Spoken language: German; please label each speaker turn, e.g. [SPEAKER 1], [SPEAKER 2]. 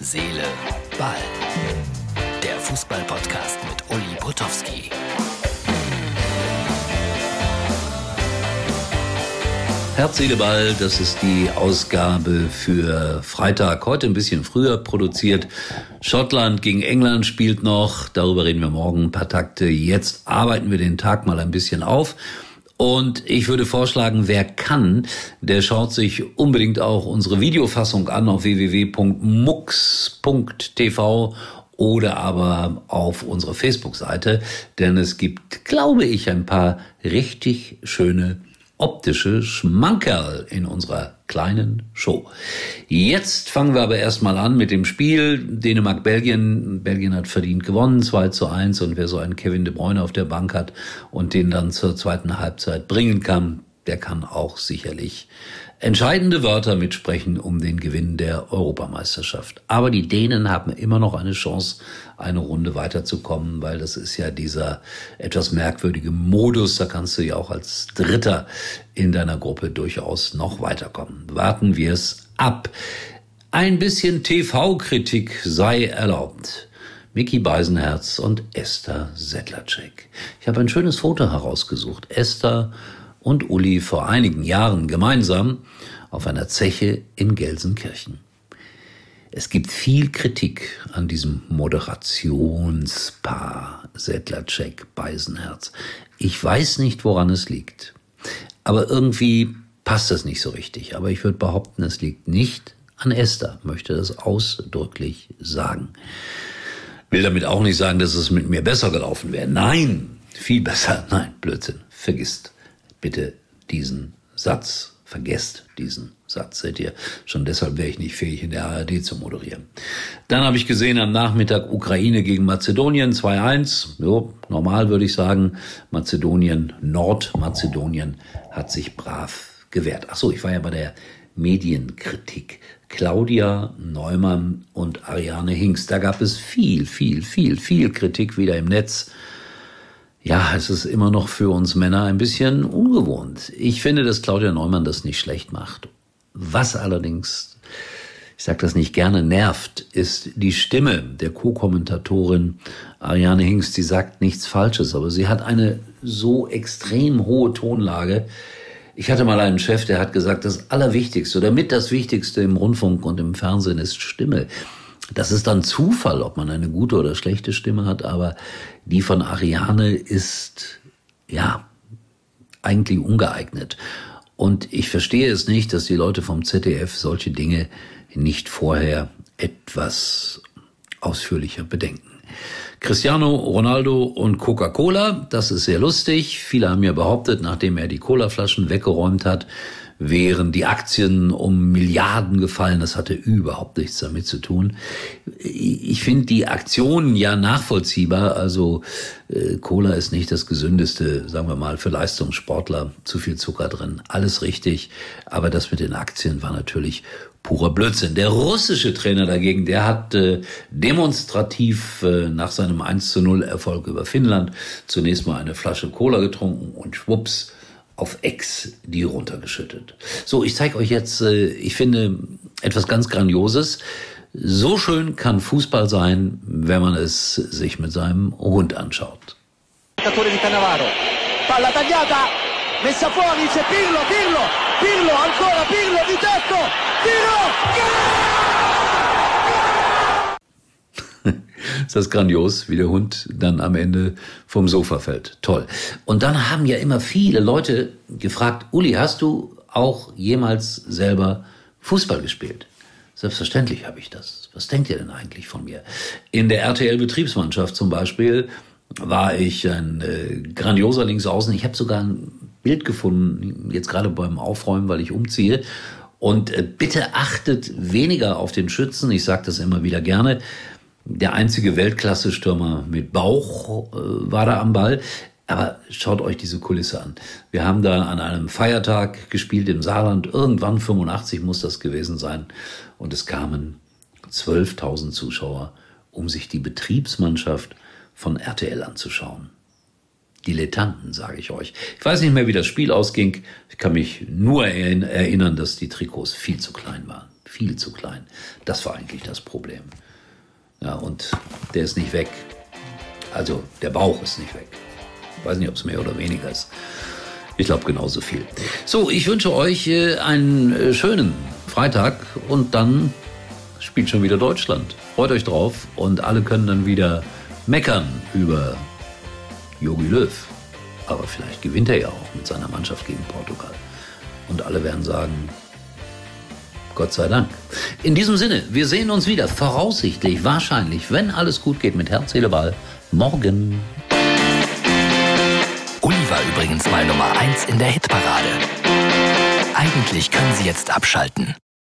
[SPEAKER 1] Seele, Ball. Der Fußball-Podcast mit Uli Potowski.
[SPEAKER 2] Herz, Seele, Ball, das ist die Ausgabe für Freitag. Heute ein bisschen früher produziert. Schottland gegen England spielt noch. Darüber reden wir morgen ein paar Takte. Jetzt arbeiten wir den Tag mal ein bisschen auf. Und ich würde vorschlagen, wer kann, der schaut sich unbedingt auch unsere Videofassung an auf www.mux.tv oder aber auf unserer Facebook-Seite, denn es gibt, glaube ich, ein paar richtig schöne optische Schmankerl in unserer kleinen Show. Jetzt fangen wir aber erstmal an mit dem Spiel Dänemark-Belgien. Belgien hat verdient gewonnen, 2 zu 1. Und wer so einen Kevin de Bruyne auf der Bank hat und den dann zur zweiten Halbzeit bringen kann, der kann auch sicherlich entscheidende Wörter mitsprechen um den Gewinn der Europameisterschaft. Aber die Dänen haben immer noch eine Chance, eine Runde weiterzukommen, weil das ist ja dieser etwas merkwürdige Modus. Da kannst du ja auch als Dritter in deiner Gruppe durchaus noch weiterkommen. Warten wir es ab. Ein bisschen TV-Kritik sei erlaubt. Mickey Beisenherz und Esther Sedlacek. Ich habe ein schönes Foto herausgesucht. Esther und Uli vor einigen Jahren gemeinsam auf einer Zeche in Gelsenkirchen. Es gibt viel Kritik an diesem Moderationspaar Sedlacek Beisenherz. Ich weiß nicht, woran es liegt. Aber irgendwie passt das nicht so richtig. Aber ich würde behaupten, es liegt nicht an Esther, möchte das ausdrücklich sagen. Will damit auch nicht sagen, dass es mit mir besser gelaufen wäre. Nein, viel besser. Nein, Blödsinn. Vergisst bitte diesen Satz, vergesst diesen Satz. Seht ihr, schon deshalb wäre ich nicht fähig, in der ARD zu moderieren. Dann habe ich gesehen am Nachmittag Ukraine gegen Mazedonien 2-1. Jo, normal würde ich sagen, Mazedonien, Nordmazedonien hat sich brav gewehrt. Ach so, ich war ja bei der Medienkritik. Claudia Neumann und Ariane Hinks. Da gab es viel, viel, viel, viel Kritik wieder im Netz ja, es ist immer noch für uns Männer ein bisschen ungewohnt. Ich finde, dass Claudia Neumann das nicht schlecht macht. Was allerdings, ich sage das nicht gerne, nervt, ist die Stimme der Co-Kommentatorin Ariane Hingst. Die sagt nichts Falsches, aber sie hat eine so extrem hohe Tonlage. Ich hatte mal einen Chef, der hat gesagt, das Allerwichtigste oder mit das Wichtigste im Rundfunk und im Fernsehen ist Stimme. Das ist dann Zufall, ob man eine gute oder schlechte Stimme hat, aber die von Ariane ist, ja, eigentlich ungeeignet. Und ich verstehe es nicht, dass die Leute vom ZDF solche Dinge nicht vorher etwas ausführlicher bedenken. Cristiano Ronaldo und Coca-Cola, das ist sehr lustig. Viele haben ja behauptet, nachdem er die Colaflaschen weggeräumt hat, wären die Aktien um Milliarden gefallen. Das hatte überhaupt nichts damit zu tun. Ich finde die Aktionen ja nachvollziehbar. Also äh, Cola ist nicht das gesündeste, sagen wir mal, für Leistungssportler. Zu viel Zucker drin. Alles richtig. Aber das mit den Aktien war natürlich purer Blödsinn. Der russische Trainer dagegen, der hat äh, demonstrativ äh, nach seinem 1 zu 0 Erfolg über Finnland zunächst mal eine Flasche Cola getrunken und schwupps auf Ex die runtergeschüttet. So, ich zeige euch jetzt, äh, ich finde, etwas ganz Grandioses. So schön kann Fußball sein, wenn man es sich mit seinem Hund anschaut. Palla tagliata, messa fuori, c'è Pirlo, Pirlo, Pirlo, ancora Pirlo di tetto, tiro, ist das grandios, wie der Hund dann am Ende vom Sofa fällt. Toll. Und dann haben ja immer viele Leute gefragt, Uli, hast du auch jemals selber Fußball gespielt? Selbstverständlich habe ich das. Was denkt ihr denn eigentlich von mir? In der RTL-Betriebsmannschaft zum Beispiel war ich ein äh, grandioser Linksaußen. Ich habe sogar ein Bild gefunden, jetzt gerade beim Aufräumen, weil ich umziehe. Und äh, bitte achtet weniger auf den Schützen. Ich sage das immer wieder gerne der einzige Weltklasse-Stürmer mit Bauch äh, war da am Ball. Aber schaut euch diese Kulisse an. Wir haben da an einem Feiertag gespielt im Saarland. Irgendwann 85 muss das gewesen sein. Und es kamen 12.000 Zuschauer, um sich die Betriebsmannschaft von RTL anzuschauen. Dilettanten, sage ich euch. Ich weiß nicht mehr, wie das Spiel ausging. Ich kann mich nur erinnern, dass die Trikots viel zu klein waren Viel zu klein. Das war eigentlich das Problem. Ja, und der ist nicht weg. Also der Bauch ist nicht weg. Ich weiß nicht, ob es mehr oder weniger ist. Ich glaube genauso viel. So, ich wünsche euch äh, einen äh, schönen Freitag und dann spielt schon wieder Deutschland. Freut euch drauf und alle können dann wieder meckern über Jogi Löw. Aber vielleicht gewinnt er ja auch mit seiner Mannschaft gegen Portugal. Und alle werden sagen, Gott sei Dank. In diesem Sinne, wir sehen uns wieder, voraussichtlich, wahrscheinlich, wenn alles gut geht mit Herz, Seele, Ball, morgen.
[SPEAKER 1] Uli war übrigens mal Nummer 1 in der Hitparade. Eigentlich können Sie jetzt abschalten.